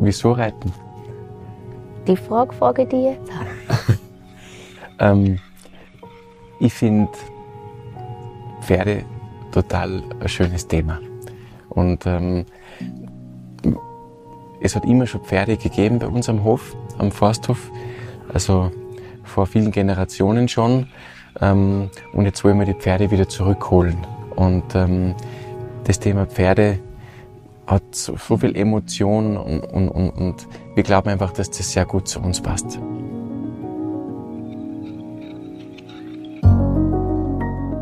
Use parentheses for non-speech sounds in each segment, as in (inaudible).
Wieso reiten? Die Frage frage ich dir jetzt. (laughs) ähm, ich finde Pferde total ein schönes Thema. Und ähm, es hat immer schon Pferde gegeben bei uns am Hof, am Forsthof. Also vor vielen Generationen schon. Ähm, und jetzt wollen wir die Pferde wieder zurückholen. Und ähm, das Thema Pferde hat so, viel Emotion und, und, und, und wir glauben einfach, dass das sehr gut zu uns passt.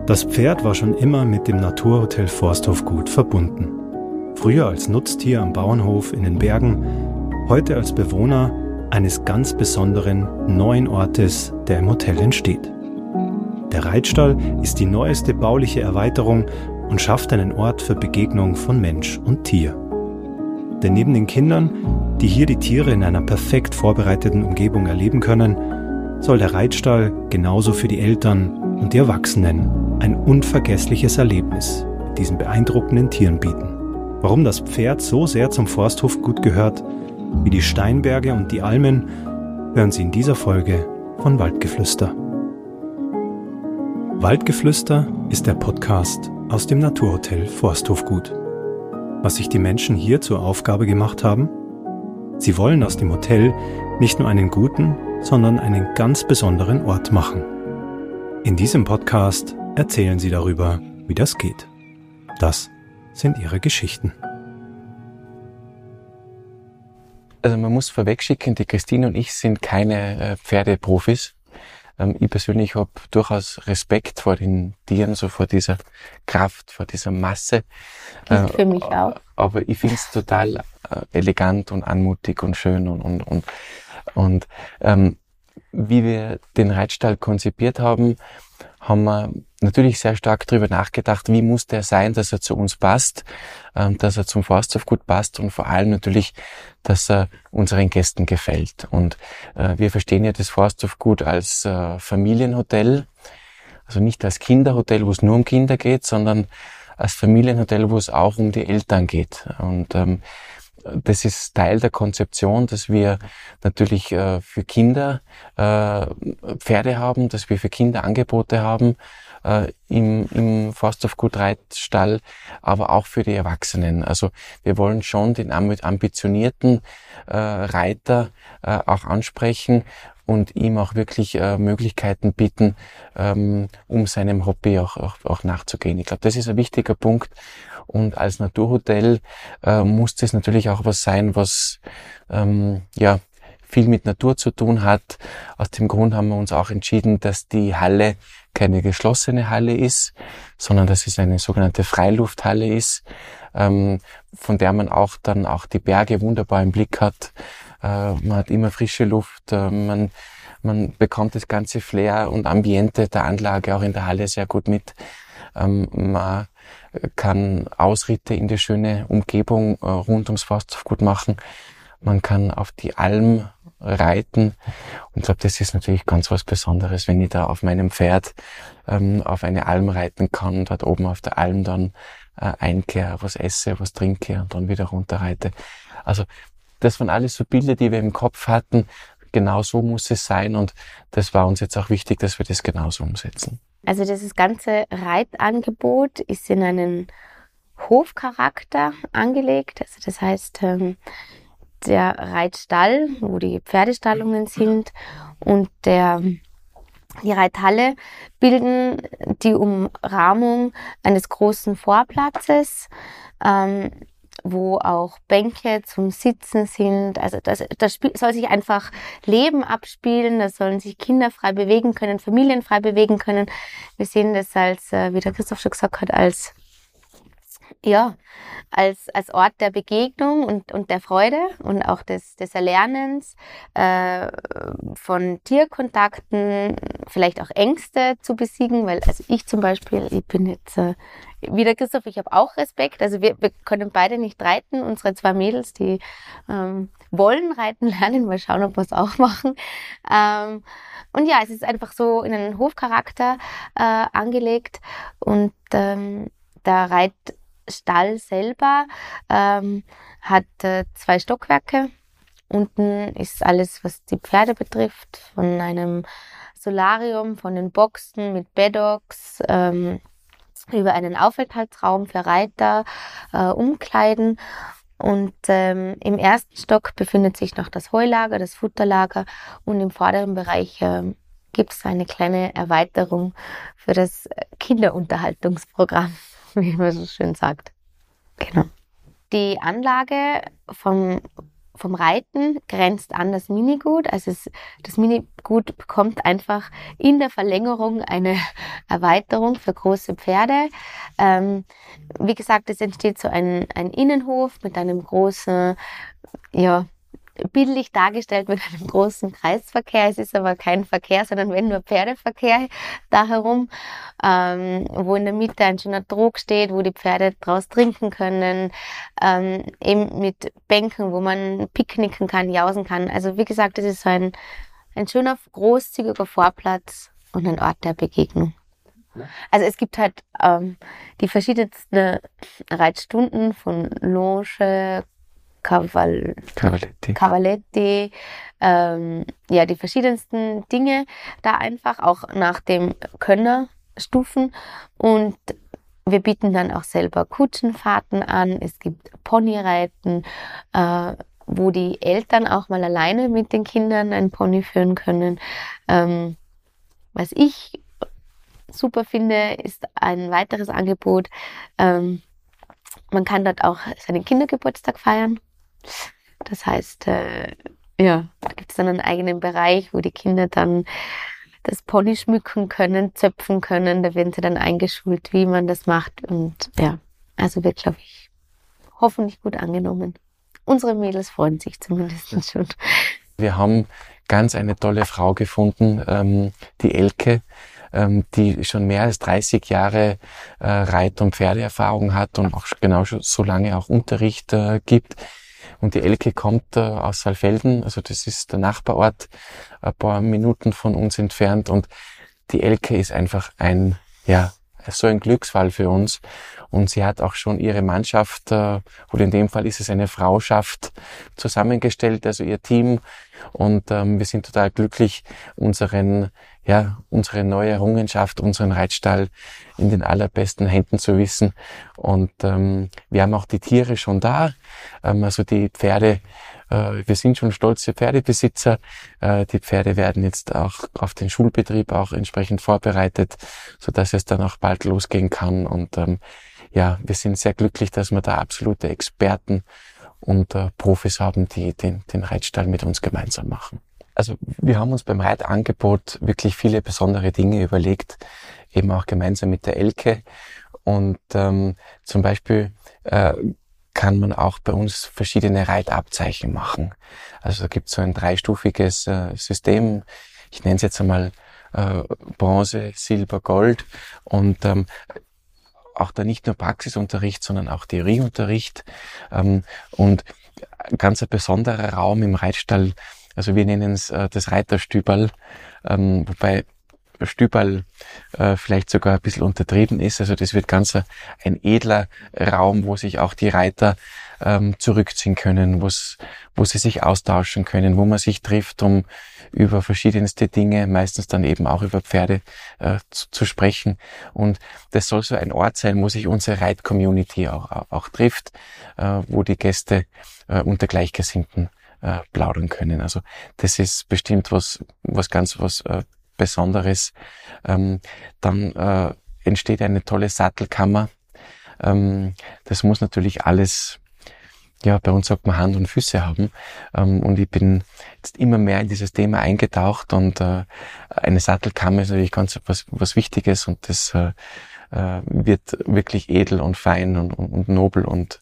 Das Pferd war schon immer mit dem Naturhotel Forsthof gut verbunden. Früher als Nutztier am Bauernhof in den Bergen, heute als Bewohner eines ganz besonderen neuen Ortes, der im Hotel entsteht. Der Reitstall ist die neueste bauliche Erweiterung und schafft einen Ort für Begegnung von Mensch und Tier. Denn neben den Kindern, die hier die Tiere in einer perfekt vorbereiteten Umgebung erleben können, soll der Reitstall genauso für die Eltern und die Erwachsenen ein unvergessliches Erlebnis mit diesen beeindruckenden Tieren bieten. Warum das Pferd so sehr zum Forsthof gut gehört, wie die Steinberge und die Almen, hören Sie in dieser Folge von Waldgeflüster. Waldgeflüster ist der Podcast aus dem Naturhotel Forsthofgut. Was sich die Menschen hier zur Aufgabe gemacht haben? Sie wollen aus dem Hotel nicht nur einen guten, sondern einen ganz besonderen Ort machen. In diesem Podcast erzählen sie darüber, wie das geht. Das sind ihre Geschichten. Also man muss vorwegschicken, die Christine und ich sind keine äh, Pferdeprofis. Ähm, ich persönlich habe durchaus Respekt vor den Tieren, so vor dieser Kraft, vor dieser Masse. Das für mich auch. Aber ich finde es total äh, elegant und anmutig und schön und, und, und, und ähm, wie wir den Reitstall konzipiert haben, haben wir natürlich sehr stark darüber nachgedacht, wie muss der sein, dass er zu uns passt, ähm, dass er zum Forsthof gut passt und vor allem natürlich, dass er unseren Gästen gefällt. Und äh, wir verstehen ja das Forsthof gut als äh, Familienhotel, also nicht als Kinderhotel, wo es nur um Kinder geht, sondern als Familienhotel, wo es auch um die Eltern geht. Und ähm, das ist Teil der Konzeption, dass wir natürlich äh, für Kinder äh, Pferde haben, dass wir für Kinder Angebote haben äh, im, im Forsthof-Gutreitstall, aber auch für die Erwachsenen. Also wir wollen schon den ambitionierten äh, Reiter äh, auch ansprechen und ihm auch wirklich äh, Möglichkeiten bieten, ähm, um seinem Hobby auch, auch, auch nachzugehen. Ich glaube, das ist ein wichtiger Punkt. Und als Naturhotel äh, muss das natürlich auch was sein, was ähm, ja viel mit Natur zu tun hat. Aus dem Grund haben wir uns auch entschieden, dass die Halle keine geschlossene Halle ist, sondern dass es eine sogenannte Freilufthalle ist, ähm, von der man auch dann auch die Berge wunderbar im Blick hat. Äh, man hat immer frische Luft, äh, man, man bekommt das ganze Flair und Ambiente der Anlage auch in der Halle sehr gut mit. Ähm, man kann Ausritte in die schöne Umgebung äh, rund ums Forsthof gut machen. Man kann auf die Alm reiten. Und ich glaube, das ist natürlich ganz was Besonderes, wenn ich da auf meinem Pferd ähm, auf eine Alm reiten kann, dort oben auf der Alm dann äh, einkehre, was esse, was trinke und dann wieder runterreite. Also das waren alles so Bilder, die wir im Kopf hatten. Genau so muss es sein und das war uns jetzt auch wichtig, dass wir das genauso umsetzen. Also dieses ganze Reitangebot ist in einen Hofcharakter angelegt. Also das heißt, ähm, der Reitstall, wo die Pferdestallungen sind, und der, die Reithalle bilden die Umrahmung eines großen Vorplatzes, ähm, wo auch Bänke zum Sitzen sind. Also das, das soll sich einfach Leben abspielen, da sollen sich Kinder frei bewegen können, Familien frei bewegen können. Wir sehen das als, äh, wie der Christoph schon gesagt hat, als ja, als, als Ort der Begegnung und, und der Freude und auch des, des Erlernens äh, von Tierkontakten, vielleicht auch Ängste zu besiegen, weil also ich zum Beispiel, ich bin jetzt äh, wie der Christoph, ich habe auch Respekt. Also wir, wir können beide nicht reiten. Unsere zwei Mädels, die ähm, wollen reiten (laughs) lernen. Mal schauen, ob wir es auch machen. Ähm, und ja, es ist einfach so in einen Hofcharakter äh, angelegt und ähm, der Reit Stall selber ähm, hat äh, zwei Stockwerke. Unten ist alles, was die Pferde betrifft, von einem Solarium, von den Boxen mit Beddocks, ähm, über einen Aufenthaltsraum für Reiter, äh, Umkleiden. Und ähm, im ersten Stock befindet sich noch das Heulager, das Futterlager. Und im vorderen Bereich äh, gibt es eine kleine Erweiterung für das Kinderunterhaltungsprogramm, (laughs) wie man so schön sagt. Genau. Die Anlage vom vom Reiten grenzt an das Minigut. Also es, das Minigut bekommt einfach in der Verlängerung eine (laughs) Erweiterung für große Pferde. Ähm, wie gesagt, es entsteht so ein, ein Innenhof mit einem großen, ja, bildlich dargestellt mit einem großen Kreisverkehr. Es ist aber kein Verkehr, sondern wenn nur Pferdeverkehr da herum, ähm, wo in der Mitte ein schöner Trog steht, wo die Pferde draus trinken können, ähm, eben mit Bänken, wo man picknicken kann, jausen kann. Also wie gesagt, es ist so ein, ein schöner, großzügiger Vorplatz und ein Ort der Begegnung. Also es gibt halt ähm, die verschiedensten Reitstunden von Loge, Caval Cavaletti, Cavaletti ähm, ja, die verschiedensten Dinge da einfach, auch nach dem Könnerstufen. Und wir bieten dann auch selber Kutschenfahrten an. Es gibt Ponyreiten, äh, wo die Eltern auch mal alleine mit den Kindern ein Pony führen können. Ähm, was ich super finde, ist ein weiteres Angebot. Ähm, man kann dort auch seinen Kindergeburtstag feiern. Das heißt, äh, ja, da gibt es dann einen eigenen Bereich, wo die Kinder dann das Pony schmücken können, zöpfen können. Da werden sie dann eingeschult, wie man das macht. Und ja, also wird, glaube ich, hoffentlich gut angenommen. Unsere Mädels freuen sich zumindest schon. Wir haben ganz eine tolle Frau gefunden, ähm, die Elke, ähm, die schon mehr als 30 Jahre äh, Reit- und Pferdeerfahrung hat und auch genau so lange auch Unterricht äh, gibt. Und die Elke kommt äh, aus Saalfelden, also das ist der Nachbarort, ein paar Minuten von uns entfernt. Und die Elke ist einfach ein, ja, so ein Glücksfall für uns. Und sie hat auch schon ihre Mannschaft, äh, oder in dem Fall ist es eine Frauschaft, zusammengestellt, also ihr Team. Und ähm, wir sind total glücklich, unseren ja, unsere neue Errungenschaft, unseren Reitstall in den allerbesten Händen zu wissen. Und ähm, wir haben auch die Tiere schon da, ähm, also die Pferde. Äh, wir sind schon stolze Pferdebesitzer. Äh, die Pferde werden jetzt auch auf den Schulbetrieb auch entsprechend vorbereitet, so dass es dann auch bald losgehen kann. Und ähm, ja, wir sind sehr glücklich, dass wir da absolute Experten und äh, Profis haben, die den, den Reitstall mit uns gemeinsam machen. Also wir haben uns beim Reitangebot wirklich viele besondere Dinge überlegt, eben auch gemeinsam mit der Elke. Und ähm, zum Beispiel äh, kann man auch bei uns verschiedene Reitabzeichen machen. Also da gibt es so ein dreistufiges äh, System. Ich nenne es jetzt einmal äh, Bronze, Silber, Gold. Und ähm, auch da nicht nur Praxisunterricht, sondern auch Theorieunterricht. Ähm, und ganz ein besonderer Raum im Reitstall also wir nennen es äh, das Reiterstüberl, ähm, wobei Stüberl äh, vielleicht sogar ein bisschen untertrieben ist. Also das wird ganz ein edler Raum, wo sich auch die Reiter ähm, zurückziehen können, wo sie sich austauschen können, wo man sich trifft, um über verschiedenste Dinge, meistens dann eben auch über Pferde äh, zu, zu, sprechen. Und das soll so ein Ort sein, wo sich unsere Reit-Community auch, auch trifft, äh, wo die Gäste äh, unter Gleichgesinnten äh, plaudern können. Also das ist bestimmt was, was ganz was äh, Besonderes. Ähm, dann äh, entsteht eine tolle Sattelkammer. Ähm, das muss natürlich alles ja, bei uns sagt man Hand und Füße haben. Ähm, und ich bin jetzt immer mehr in dieses Thema eingetaucht und äh, eine Sattelkammer ist natürlich ganz was, was Wichtiges und das äh, äh, wird wirklich edel und fein und, und, und nobel und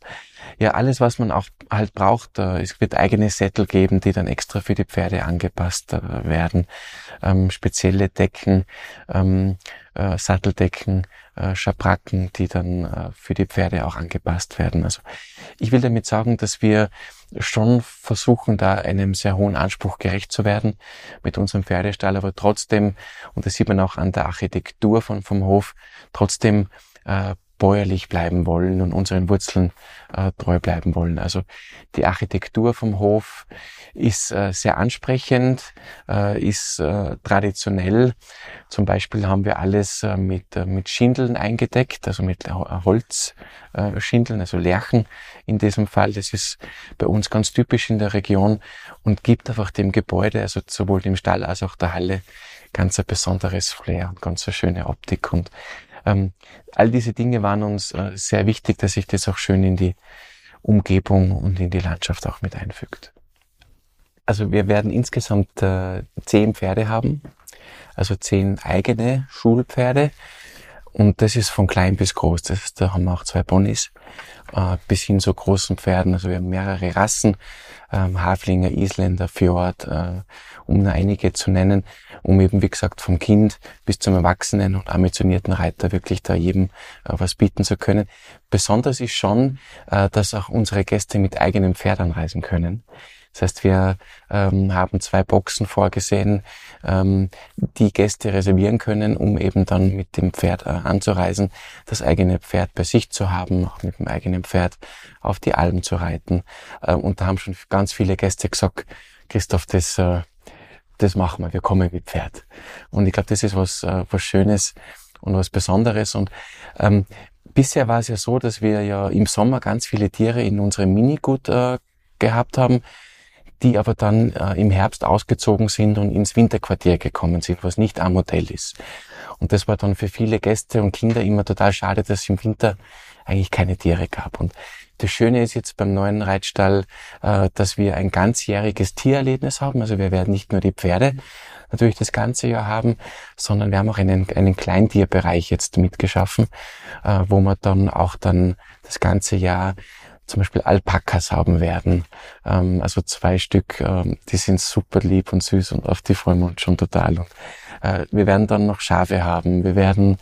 ja, alles, was man auch halt braucht. Äh, es wird eigene Sättel geben, die dann extra für die Pferde angepasst äh, werden. Ähm, spezielle Decken, ähm, äh, Satteldecken, äh, Schabracken, die dann äh, für die Pferde auch angepasst werden. Also ich will damit sagen, dass wir schon versuchen, da einem sehr hohen Anspruch gerecht zu werden mit unserem Pferdestall, aber trotzdem, und das sieht man auch an der Architektur von, vom Hof, trotzdem äh, bäuerlich bleiben wollen und unseren Wurzeln äh, treu bleiben wollen. Also die Architektur vom Hof ist äh, sehr ansprechend, äh, ist äh, traditionell. Zum Beispiel haben wir alles äh, mit, äh, mit Schindeln eingedeckt, also mit Holzschindeln, also Lärchen in diesem Fall. Das ist bei uns ganz typisch in der Region und gibt einfach dem Gebäude, also sowohl dem Stall als auch der Halle, ganz ein besonderes Flair und ganz eine schöne Optik und ähm, all diese Dinge waren uns äh, sehr wichtig, dass sich das auch schön in die Umgebung und in die Landschaft auch mit einfügt. Also wir werden insgesamt äh, zehn Pferde haben, also zehn eigene Schulpferde. Und das ist von klein bis groß. Das ist, da haben wir auch zwei Ponys, äh, bis hin zu großen Pferden. Also wir haben mehrere Rassen, ähm, Haflinger, Isländer, Fjord, äh, um nur einige zu nennen, um eben, wie gesagt, vom Kind bis zum Erwachsenen und ambitionierten Reiter wirklich da jedem äh, was bieten zu können. Besonders ist schon, äh, dass auch unsere Gäste mit eigenen Pferd anreisen können. Das heißt, wir ähm, haben zwei Boxen vorgesehen, ähm, die Gäste reservieren können, um eben dann mit dem Pferd äh, anzureisen, das eigene Pferd bei sich zu haben, auch mit dem eigenen Pferd auf die Alm zu reiten. Äh, und da haben schon ganz viele Gäste gesagt, Christoph, das, äh, das machen wir, wir kommen mit Pferd. Und ich glaube, das ist was, äh, was Schönes und was Besonderes. Und ähm, bisher war es ja so, dass wir ja im Sommer ganz viele Tiere in unserem Minigut äh, gehabt haben die aber dann äh, im Herbst ausgezogen sind und ins Winterquartier gekommen sind, was nicht am Hotel ist. Und das war dann für viele Gäste und Kinder immer total schade, dass es im Winter eigentlich keine Tiere gab. Und das Schöne ist jetzt beim neuen Reitstall, äh, dass wir ein ganzjähriges Tiererlebnis haben. Also wir werden nicht nur die Pferde natürlich das ganze Jahr haben, sondern wir haben auch einen, einen Kleintierbereich jetzt mitgeschaffen, äh, wo man dann auch dann das ganze Jahr zum Beispiel Alpakas haben werden. Ähm, also zwei Stück, ähm, die sind super lieb und süß und auf die freuen wir uns schon total. Und, äh, wir werden dann noch Schafe haben, wir werden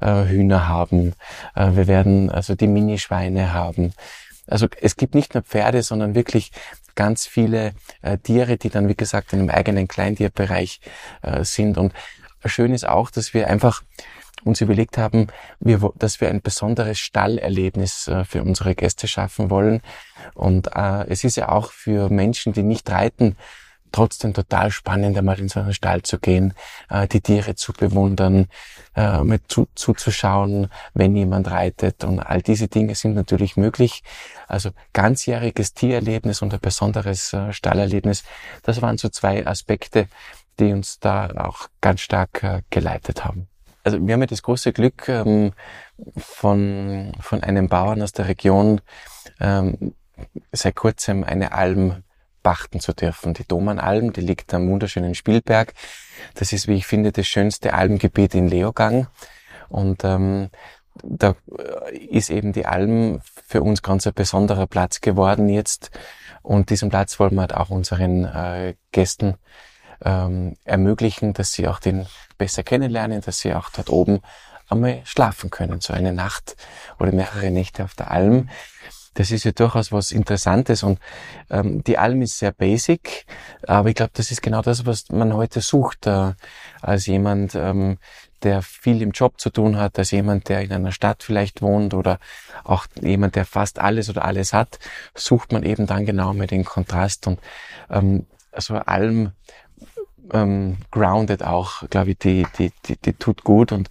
äh, Hühner haben, äh, wir werden also die Minischweine haben. Also es gibt nicht nur Pferde, sondern wirklich ganz viele äh, Tiere, die dann, wie gesagt, in einem eigenen Kleintierbereich äh, sind. Und schön ist auch, dass wir einfach uns überlegt haben, wir, dass wir ein besonderes Stallerlebnis äh, für unsere Gäste schaffen wollen. Und äh, es ist ja auch für Menschen, die nicht reiten, trotzdem total spannend, einmal in so einen Stall zu gehen, äh, die Tiere zu bewundern, äh, mit zu, zuzuschauen, wenn jemand reitet. Und all diese Dinge sind natürlich möglich. Also ganzjähriges Tiererlebnis und ein besonderes äh, Stallerlebnis, das waren so zwei Aspekte, die uns da auch ganz stark äh, geleitet haben. Also wir haben ja das große Glück, ähm, von, von einem Bauern aus der Region ähm, seit kurzem eine Alm pachten zu dürfen. Die Domanalm, die liegt am wunderschönen Spielberg. Das ist, wie ich finde, das schönste Almgebiet in Leogang. Und ähm, da ist eben die Alm für uns ganz ein besonderer Platz geworden jetzt. Und diesen Platz wollen wir halt auch unseren äh, Gästen ähm, ermöglichen, dass sie auch den besser kennenlernen, dass sie auch dort oben einmal schlafen können, so eine Nacht oder mehrere Nächte auf der Alm. Das ist ja durchaus was Interessantes und ähm, die Alm ist sehr basic, aber ich glaube, das ist genau das, was man heute sucht, äh, als jemand, ähm, der viel im Job zu tun hat, als jemand, der in einer Stadt vielleicht wohnt oder auch jemand, der fast alles oder alles hat, sucht man eben dann genau mit den Kontrast und ähm, also Alm ähm, grounded auch, glaube ich, die, die, die, die tut gut und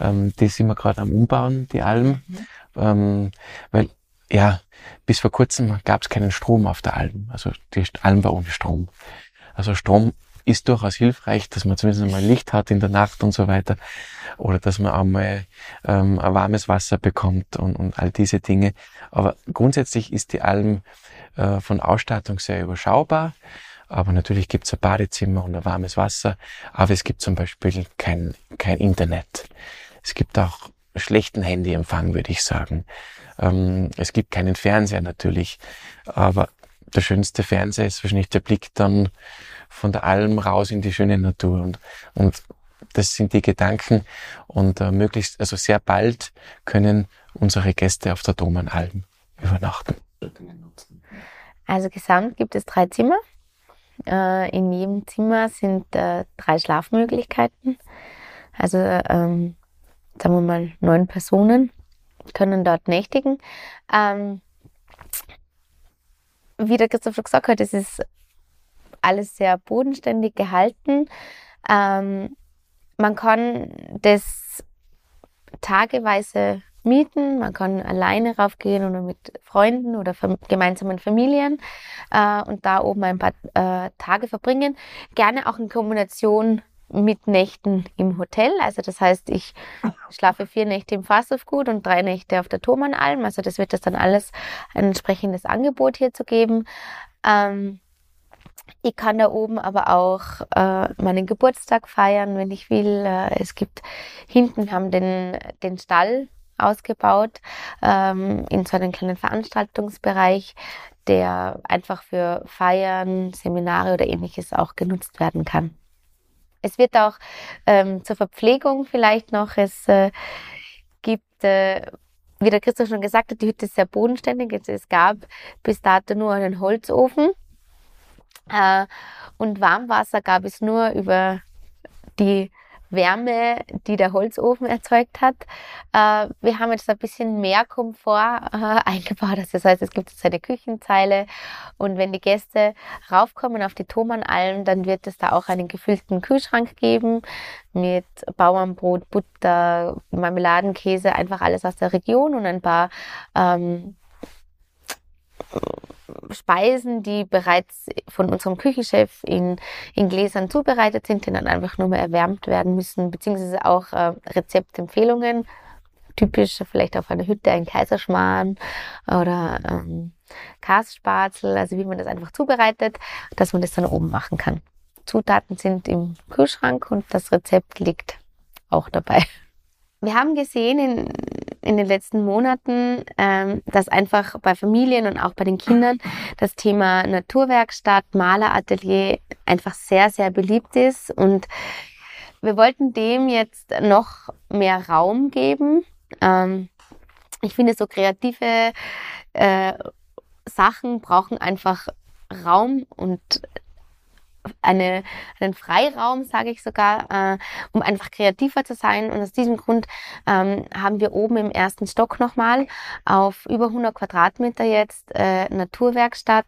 ähm, die sind wir gerade am Umbauen, die Alm. Mhm. Ähm, weil, ja, bis vor kurzem gab es keinen Strom auf der Alm. Also die Alm war ohne Strom. Also Strom ist durchaus hilfreich, dass man zumindest mal Licht hat in der Nacht und so weiter. Oder dass man einmal ähm, ein warmes Wasser bekommt und, und all diese Dinge. Aber grundsätzlich ist die Alm äh, von Ausstattung sehr überschaubar. Aber natürlich gibt es ein Badezimmer und ein warmes Wasser. Aber es gibt zum Beispiel kein, kein Internet. Es gibt auch schlechten Handyempfang, würde ich sagen. Ähm, es gibt keinen Fernseher natürlich. Aber der schönste Fernseher ist wahrscheinlich der Blick dann von der Alm raus in die schöne Natur. Und, und das sind die Gedanken. Und äh, möglichst, also sehr bald können unsere Gäste auf der Domanalm übernachten. Also gesamt gibt es drei Zimmer. Äh, in jedem Zimmer sind äh, drei Schlafmöglichkeiten. Also ähm, sagen wir mal neun Personen können dort nächtigen. Ähm, wie der Christoph gesagt hat, es ist alles sehr bodenständig gehalten. Ähm, man kann das tageweise mieten, man kann alleine raufgehen oder mit Freunden oder gemeinsamen Familien äh, und da oben ein paar äh, Tage verbringen. Gerne auch in Kombination mit Nächten im Hotel. Also das heißt, ich schlafe vier Nächte im Fasshofgut und drei Nächte auf der Thomanalm. Also das wird das dann alles ein entsprechendes Angebot hier zu geben. Ähm, ich kann da oben aber auch äh, meinen Geburtstag feiern, wenn ich will. Äh, es gibt hinten, wir haben den, den Stall ausgebaut ähm, in so einem kleinen Veranstaltungsbereich, der einfach für Feiern, Seminare oder ähnliches auch genutzt werden kann. Es wird auch ähm, zur Verpflegung vielleicht noch, es äh, gibt, äh, wie der Christoph schon gesagt hat, die Hütte ist sehr bodenständig. Es gab bis dato nur einen Holzofen äh, und Warmwasser gab es nur über die Wärme, die der Holzofen erzeugt hat. Äh, wir haben jetzt ein bisschen mehr Komfort äh, (laughs) eingebaut. Das heißt, es gibt jetzt eine Küchenzeile und wenn die Gäste raufkommen auf die Thomanalm, dann wird es da auch einen gefüllten Kühlschrank geben mit Bauernbrot, Butter, Marmeladenkäse, einfach alles aus der Region und ein paar ähm, Speisen, die bereits von unserem Küchenchef in, in Gläsern zubereitet sind, die dann einfach nur mehr erwärmt werden müssen, beziehungsweise auch äh, Rezeptempfehlungen. Typisch vielleicht auf einer Hütte ein Kaiserschmarrn oder ähm, Kasspazel, also wie man das einfach zubereitet, dass man das dann oben machen kann. Zutaten sind im Kühlschrank und das Rezept liegt auch dabei. Wir haben gesehen in, in den letzten Monaten, ähm, dass einfach bei Familien und auch bei den Kindern das Thema Naturwerkstatt, Maleratelier einfach sehr, sehr beliebt ist. Und wir wollten dem jetzt noch mehr Raum geben. Ähm, ich finde, so kreative äh, Sachen brauchen einfach Raum und eine, einen Freiraum, sage ich sogar, äh, um einfach kreativer zu sein. Und aus diesem Grund ähm, haben wir oben im ersten Stock nochmal auf über 100 Quadratmeter jetzt äh, Naturwerkstatt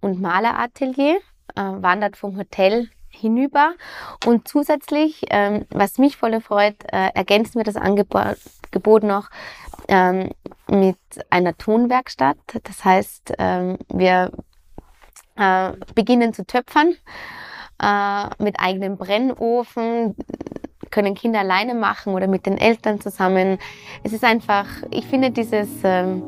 und Maleratelier, äh, wandert vom Hotel hinüber. Und zusätzlich, ähm, was mich voll freut, äh, ergänzen wir das Angebot noch ähm, mit einer Tonwerkstatt. Das heißt, ähm, wir äh, beginnen zu töpfern äh, mit eigenem Brennofen, können Kinder alleine machen oder mit den Eltern zusammen. Es ist einfach, ich finde dieses, ähm,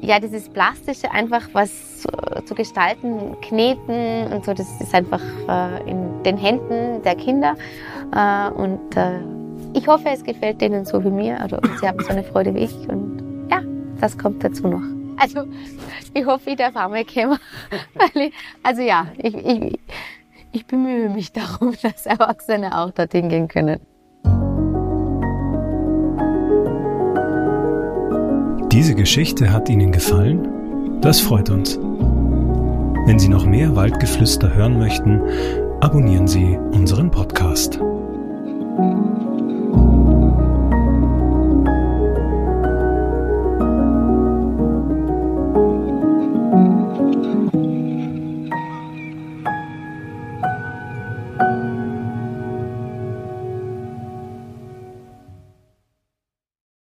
ja, dieses Plastische einfach was zu gestalten, kneten und so, das ist einfach äh, in den Händen der Kinder. Äh, und äh, ich hoffe, es gefällt denen so wie mir. Also sie haben so eine Freude wie ich. Und ja, das kommt dazu noch. Also ich hoffe, ich darf auch mal kommen. (laughs) also ja, ich, ich, ich bemühe mich darum, (laughs) dass Erwachsene auch dorthin gehen können. Diese Geschichte hat Ihnen gefallen? Das freut uns. Wenn Sie noch mehr Waldgeflüster hören möchten, abonnieren Sie unseren Podcast.